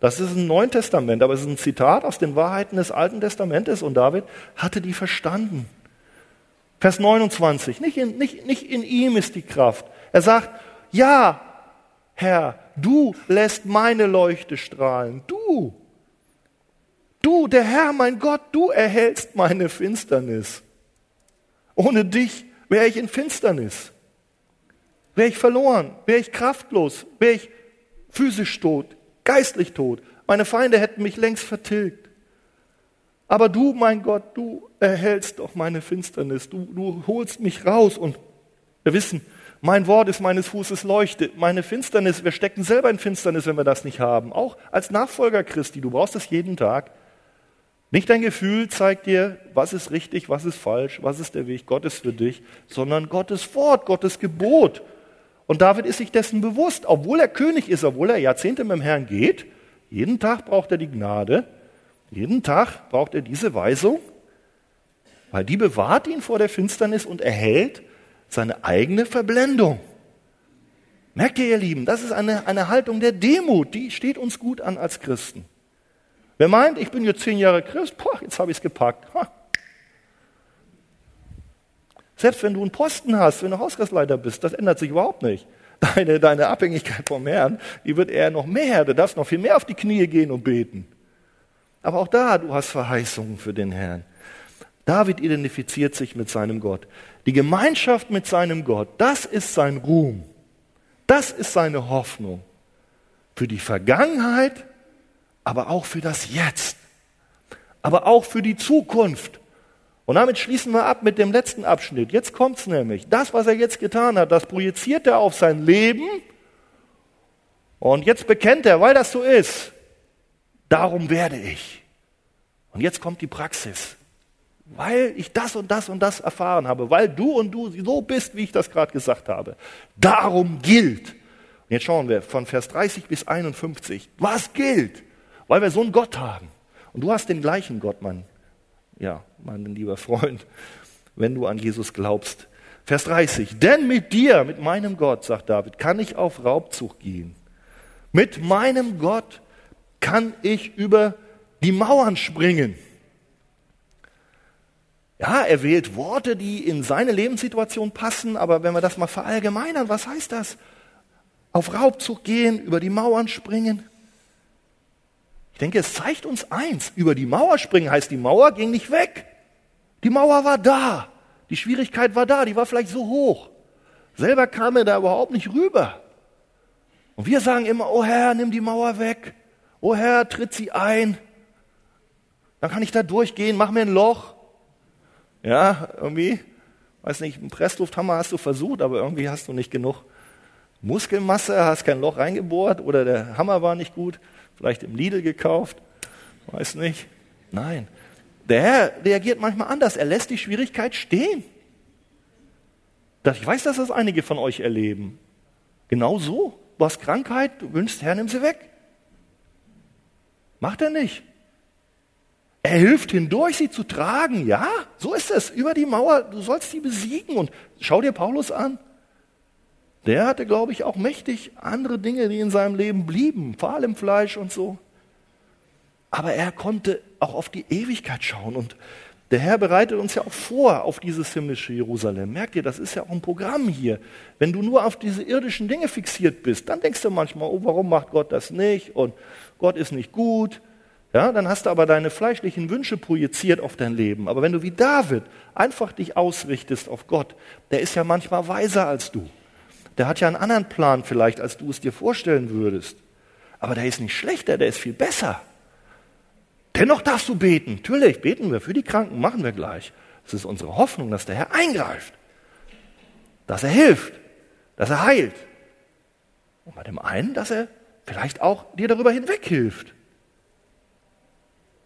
S1: Das ist im Neuen Testament, aber es ist ein Zitat aus den Wahrheiten des Alten Testamentes und David hatte die verstanden. Vers 29, nicht in, nicht, nicht in ihm ist die Kraft. Er sagt, ja, Herr, du lässt meine Leuchte strahlen. Du, du, der Herr, mein Gott, du erhältst meine Finsternis. Ohne dich wäre ich in Finsternis. Wäre ich verloren, wäre ich kraftlos, wäre ich physisch tot, geistlich tot. Meine Feinde hätten mich längst vertilgt. Aber du, mein Gott, du erhältst doch meine Finsternis. Du, du holst mich raus. Und wir wissen, mein Wort ist meines Fußes Leuchte. Meine Finsternis, wir stecken selber in Finsternis, wenn wir das nicht haben. Auch als Nachfolger Christi, du brauchst es jeden Tag. Nicht dein Gefühl zeigt dir, was ist richtig, was ist falsch, was ist der Weg Gottes für dich, sondern Gottes Wort, Gottes Gebot. Und David ist sich dessen bewusst, obwohl er König ist, obwohl er Jahrzehnte mit dem Herrn geht, jeden Tag braucht er die Gnade, jeden Tag braucht er diese Weisung, weil die bewahrt ihn vor der Finsternis und erhält seine eigene Verblendung. Merkt ihr, ihr Lieben, das ist eine, eine Haltung der Demut, die steht uns gut an als Christen. Wer meint, ich bin jetzt zehn Jahre Christ, boah, jetzt habe ich es gepackt. Ha. Selbst wenn du einen Posten hast, wenn du Hausgastleiter bist, das ändert sich überhaupt nicht. Deine, deine Abhängigkeit vom Herrn, die wird eher noch mehr. Du darfst noch viel mehr auf die Knie gehen und beten. Aber auch da, du hast Verheißungen für den Herrn. David identifiziert sich mit seinem Gott. Die Gemeinschaft mit seinem Gott, das ist sein Ruhm. Das ist seine Hoffnung. Für die Vergangenheit, aber auch für das Jetzt. Aber auch für die Zukunft. Und damit schließen wir ab mit dem letzten Abschnitt. Jetzt kommt's nämlich. Das, was er jetzt getan hat, das projiziert er auf sein Leben. Und jetzt bekennt er, weil das so ist, darum werde ich. Und jetzt kommt die Praxis. Weil ich das und das und das erfahren habe, weil du und du so bist, wie ich das gerade gesagt habe. Darum gilt. Und jetzt schauen wir von Vers 30 bis 51. Was gilt? Weil wir so einen Gott haben. Und du hast den gleichen Gott, mein ja, mein lieber Freund, wenn du an Jesus glaubst. Vers 30. Denn mit dir, mit meinem Gott, sagt David, kann ich auf Raubzug gehen. Mit meinem Gott kann ich über die Mauern springen. Ja, er wählt Worte, die in seine Lebenssituation passen, aber wenn wir das mal verallgemeinern, was heißt das? Auf Raubzug gehen, über die Mauern springen. Ich denke, es zeigt uns eins. Über die Mauer springen heißt, die Mauer ging nicht weg. Die Mauer war da. Die Schwierigkeit war da. Die war vielleicht so hoch. Selber kam er da überhaupt nicht rüber. Und wir sagen immer, oh Herr, nimm die Mauer weg. Oh Herr, tritt sie ein. Dann kann ich da durchgehen, mach mir ein Loch. Ja, irgendwie, weiß nicht, einen Presslufthammer hast du versucht, aber irgendwie hast du nicht genug Muskelmasse, hast kein Loch reingebohrt oder der Hammer war nicht gut vielleicht im Lidl gekauft, weiß nicht. Nein, Der Herr reagiert manchmal anders. Er lässt die Schwierigkeit stehen. Ich weiß, dass das einige von euch erleben. Genau so. Du hast Krankheit, du wünschst, Herr, nimm sie weg. Macht er nicht. Er hilft hindurch, sie zu tragen. Ja, so ist es. Über die Mauer, du sollst sie besiegen. Und schau dir Paulus an. Der hatte, glaube ich, auch mächtig andere Dinge, die in seinem Leben blieben, vor allem Fleisch und so. Aber er konnte auch auf die Ewigkeit schauen und der Herr bereitet uns ja auch vor auf dieses himmlische Jerusalem. Merkt ihr, das ist ja auch ein Programm hier. Wenn du nur auf diese irdischen Dinge fixiert bist, dann denkst du manchmal, oh, warum macht Gott das nicht? Und Gott ist nicht gut. Ja, dann hast du aber deine fleischlichen Wünsche projiziert auf dein Leben. Aber wenn du wie David einfach dich ausrichtest auf Gott, der ist ja manchmal weiser als du. Der hat ja einen anderen Plan vielleicht, als du es dir vorstellen würdest. Aber der ist nicht schlechter, der ist viel besser. Dennoch darfst du beten. Natürlich, beten wir für die Kranken, machen wir gleich. Es ist unsere Hoffnung, dass der Herr eingreift, dass er hilft, dass er heilt. Und bei dem einen, dass er vielleicht auch dir darüber hinweg hilft.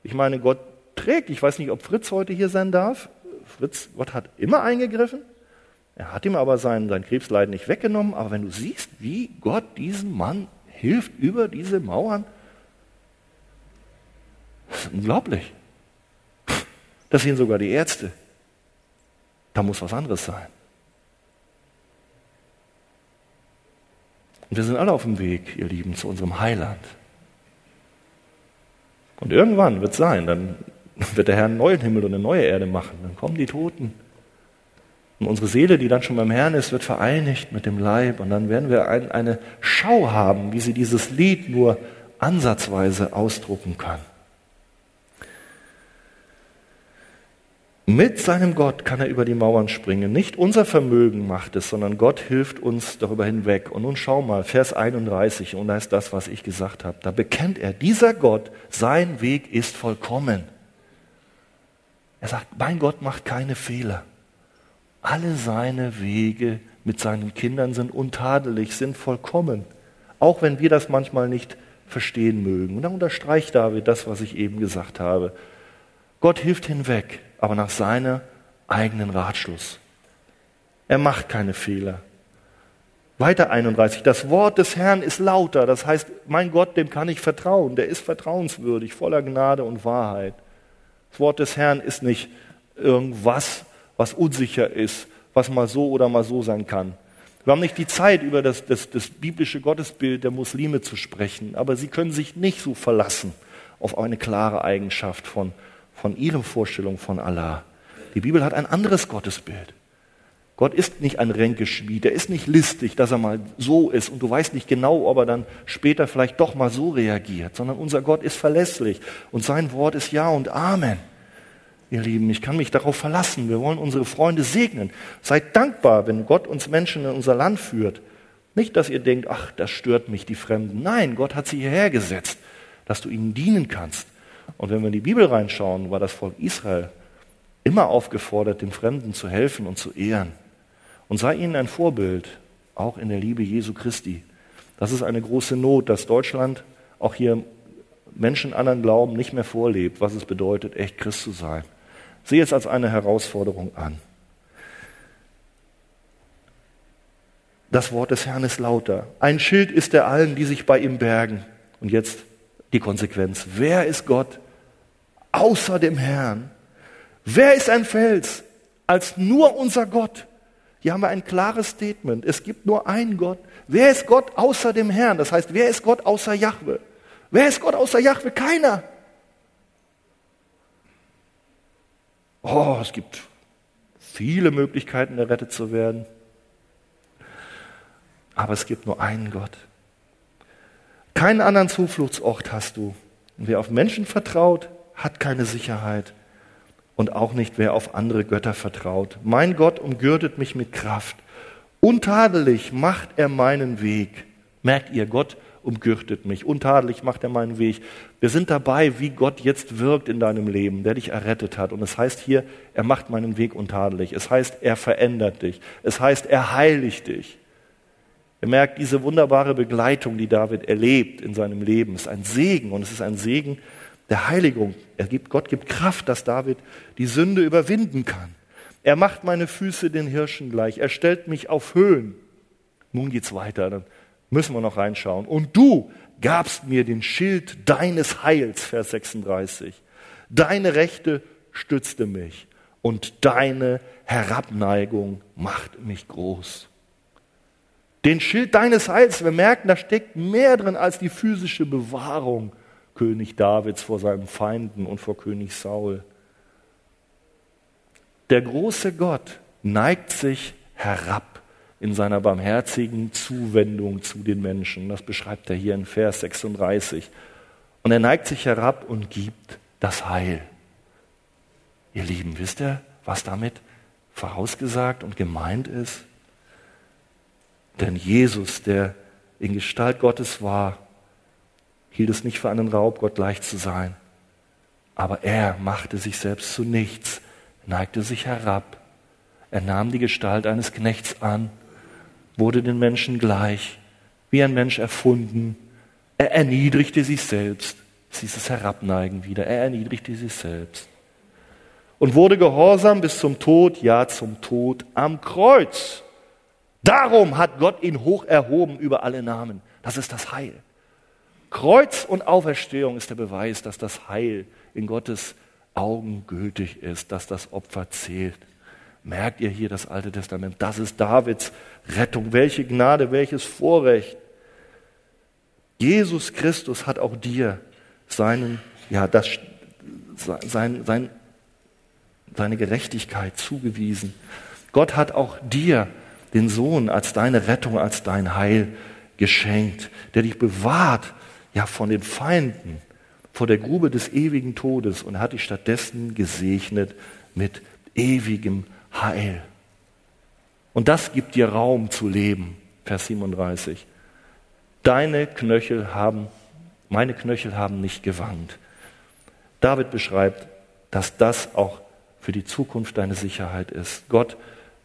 S1: Ich meine, Gott trägt, ich weiß nicht, ob Fritz heute hier sein darf. Fritz, Gott hat immer eingegriffen. Er hat ihm aber sein, sein Krebsleiden nicht weggenommen. Aber wenn du siehst, wie Gott diesem Mann hilft über diese Mauern, das ist unglaublich. Das sehen sogar die Ärzte. Da muss was anderes sein. Und wir sind alle auf dem Weg, ihr Lieben, zu unserem Heiland. Und irgendwann wird es sein, dann wird der Herr einen neuen Himmel und eine neue Erde machen. Dann kommen die Toten. Und unsere Seele, die dann schon beim Herrn ist, wird vereinigt mit dem Leib. Und dann werden wir ein, eine Schau haben, wie sie dieses Lied nur ansatzweise ausdrucken kann. Mit seinem Gott kann er über die Mauern springen. Nicht unser Vermögen macht es, sondern Gott hilft uns darüber hinweg. Und nun schau mal, Vers 31, und da ist das, was ich gesagt habe. Da bekennt er, dieser Gott, sein Weg ist vollkommen. Er sagt, mein Gott macht keine Fehler. Alle seine Wege mit seinen Kindern sind untadelig, sind vollkommen. Auch wenn wir das manchmal nicht verstehen mögen. Und dann unterstreicht David das, was ich eben gesagt habe. Gott hilft hinweg aber nach seinem eigenen Ratschluss. Er macht keine Fehler. Weiter 31. Das Wort des Herrn ist lauter. Das heißt, mein Gott, dem kann ich vertrauen. Der ist vertrauenswürdig, voller Gnade und Wahrheit. Das Wort des Herrn ist nicht irgendwas, was unsicher ist, was mal so oder mal so sein kann. Wir haben nicht die Zeit, über das, das, das biblische Gottesbild der Muslime zu sprechen, aber sie können sich nicht so verlassen auf eine klare Eigenschaft von von ihren Vorstellungen von Allah. Die Bibel hat ein anderes Gottesbild. Gott ist nicht ein Ränkeschmied, er ist nicht listig, dass er mal so ist und du weißt nicht genau, ob er dann später vielleicht doch mal so reagiert, sondern unser Gott ist verlässlich und sein Wort ist Ja und Amen. Ihr Lieben, ich kann mich darauf verlassen. Wir wollen unsere Freunde segnen. Seid dankbar, wenn Gott uns Menschen in unser Land führt. Nicht, dass ihr denkt, ach, das stört mich, die Fremden. Nein, Gott hat sie hierher gesetzt, dass du ihnen dienen kannst. Und wenn wir in die Bibel reinschauen, war das Volk Israel immer aufgefordert, den Fremden zu helfen und zu ehren. Und sei ihnen ein Vorbild, auch in der Liebe Jesu Christi. Das ist eine große Not, dass Deutschland auch hier Menschen anderen Glauben nicht mehr vorlebt, was es bedeutet, echt Christ zu sein. Sehe es als eine Herausforderung an. Das Wort des Herrn ist lauter. Ein Schild ist er allen, die sich bei ihm bergen. Und jetzt die Konsequenz. Wer ist Gott außer dem Herrn? Wer ist ein Fels als nur unser Gott? Hier haben wir ein klares Statement. Es gibt nur einen Gott. Wer ist Gott außer dem Herrn? Das heißt, wer ist Gott außer Jahwe? Wer ist Gott außer Jahwe? Keiner. Oh, es gibt viele Möglichkeiten, errettet zu werden. Aber es gibt nur einen Gott. Keinen anderen Zufluchtsort hast du. Wer auf Menschen vertraut, hat keine Sicherheit. Und auch nicht, wer auf andere Götter vertraut. Mein Gott umgürtet mich mit Kraft. Untadelig macht er meinen Weg. Merkt ihr, Gott umgürtet mich. Untadelig macht er meinen Weg. Wir sind dabei, wie Gott jetzt wirkt in deinem Leben, der dich errettet hat. Und es heißt hier, er macht meinen Weg untadelig. Es heißt, er verändert dich. Es heißt, er heiligt dich. Er merkt, diese wunderbare Begleitung, die David erlebt in seinem Leben, ist ein Segen und es ist ein Segen, der Heiligung. Er gibt, Gott gibt Kraft, dass David die Sünde überwinden kann. Er macht meine Füße den Hirschen gleich. Er stellt mich auf Höhen. Nun geht's weiter, dann müssen wir noch reinschauen. Und du gabst mir den Schild deines Heils, Vers 36. Deine Rechte stützte mich und deine Herabneigung macht mich groß. Den Schild deines Heils, wir merken, da steckt mehr drin als die physische Bewahrung König Davids vor seinen Feinden und vor König Saul. Der große Gott neigt sich herab in seiner barmherzigen Zuwendung zu den Menschen. Das beschreibt er hier in Vers 36. Und er neigt sich herab und gibt das Heil. Ihr Lieben, wisst ihr, was damit vorausgesagt und gemeint ist? Denn Jesus, der in Gestalt Gottes war, hielt es nicht für einen Raub, Gott gleich zu sein. Aber er machte sich selbst zu nichts, neigte sich herab. Er nahm die Gestalt eines Knechts an, wurde den Menschen gleich, wie ein Mensch erfunden. Er erniedrigte sich selbst. Dieses Herabneigen wieder. Er erniedrigte sich selbst. Und wurde gehorsam bis zum Tod, ja zum Tod am Kreuz. Darum hat Gott ihn hoch erhoben über alle Namen. Das ist das Heil. Kreuz und Auferstehung ist der Beweis, dass das Heil in Gottes Augen gültig ist, dass das Opfer zählt. Merkt ihr hier das Alte Testament? Das ist Davids Rettung. Welche Gnade, welches Vorrecht. Jesus Christus hat auch dir seinen, ja, das, sein, sein, seine Gerechtigkeit zugewiesen. Gott hat auch dir den Sohn als deine Rettung, als dein Heil geschenkt, der dich bewahrt, ja, von den Feinden, vor der Grube des ewigen Todes und hat dich stattdessen gesegnet mit ewigem Heil. Und das gibt dir Raum zu leben, Vers 37. Deine Knöchel haben, meine Knöchel haben nicht gewankt. David beschreibt, dass das auch für die Zukunft deine Sicherheit ist. Gott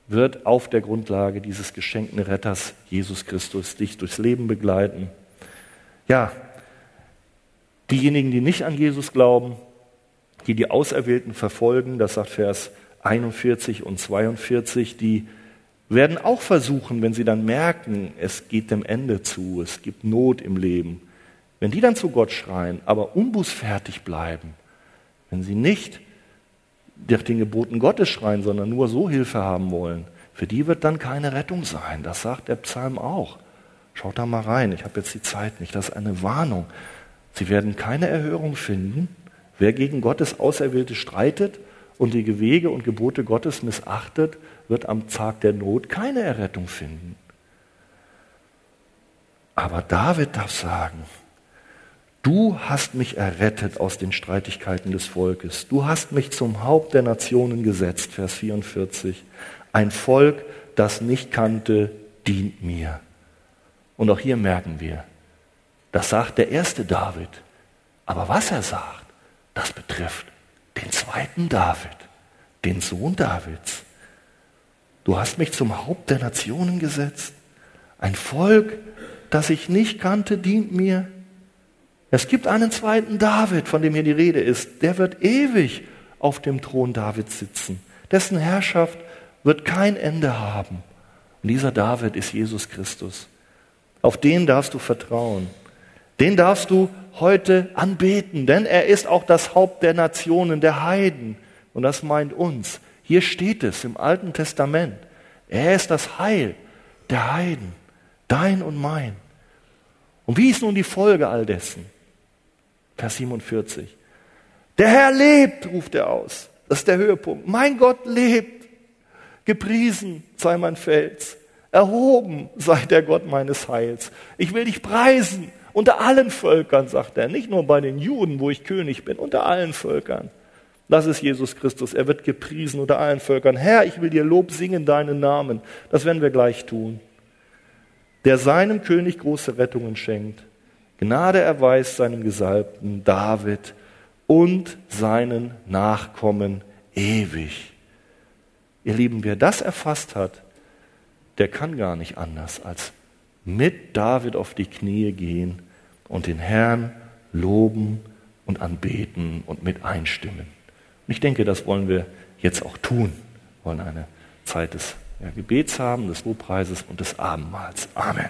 S1: wird auf der Grundlage dieses geschenkten Retters Jesus Christus dich durchs Leben begleiten. Ja, diejenigen, die nicht an Jesus glauben, die die Auserwählten verfolgen, das sagt Vers 41 und 42, die werden auch versuchen, wenn sie dann merken, es geht dem Ende zu, es gibt Not im Leben, wenn die dann zu Gott schreien, aber unbußfertig bleiben, wenn sie nicht nach den Geboten Gottes schreien, sondern nur so Hilfe haben wollen, für die wird dann keine Rettung sein. Das sagt der Psalm auch. Schaut da mal rein, ich habe jetzt die Zeit nicht. Das ist eine Warnung. Sie werden keine Erhörung finden. Wer gegen Gottes Auserwählte streitet und die Wege und Gebote Gottes missachtet, wird am Tag der Not keine Errettung finden. Aber David darf sagen, Du hast mich errettet aus den Streitigkeiten des Volkes. Du hast mich zum Haupt der Nationen gesetzt, Vers 44. Ein Volk, das nicht kannte, dient mir. Und auch hier merken wir, das sagt der erste David. Aber was er sagt, das betrifft den zweiten David, den Sohn Davids. Du hast mich zum Haupt der Nationen gesetzt. Ein Volk, das ich nicht kannte, dient mir. Es gibt einen zweiten David, von dem hier die Rede ist. Der wird ewig auf dem Thron Davids sitzen. Dessen Herrschaft wird kein Ende haben. Und dieser David ist Jesus Christus. Auf den darfst du vertrauen. Den darfst du heute anbeten, denn er ist auch das Haupt der Nationen, der Heiden. Und das meint uns. Hier steht es im Alten Testament. Er ist das Heil der Heiden, dein und mein. Und wie ist nun die Folge all dessen? Vers 47. Der Herr lebt, ruft er aus. Das ist der Höhepunkt. Mein Gott lebt. Gepriesen sei mein Fels. Erhoben sei der Gott meines Heils. Ich will dich preisen unter allen Völkern, sagt er. Nicht nur bei den Juden, wo ich König bin, unter allen Völkern. Das ist Jesus Christus. Er wird gepriesen unter allen Völkern. Herr, ich will dir Lob singen, deinen Namen. Das werden wir gleich tun. Der seinem König große Rettungen schenkt Gnade erweist seinem Gesalbten David und seinen Nachkommen ewig. Ihr Lieben, wer das erfasst hat, der kann gar nicht anders als mit David auf die Knie gehen und den Herrn loben und anbeten und mit einstimmen. Und ich denke, das wollen wir jetzt auch tun. Wir wollen eine Zeit des ja, Gebets haben, des Lobpreises und des Abendmahls. Amen.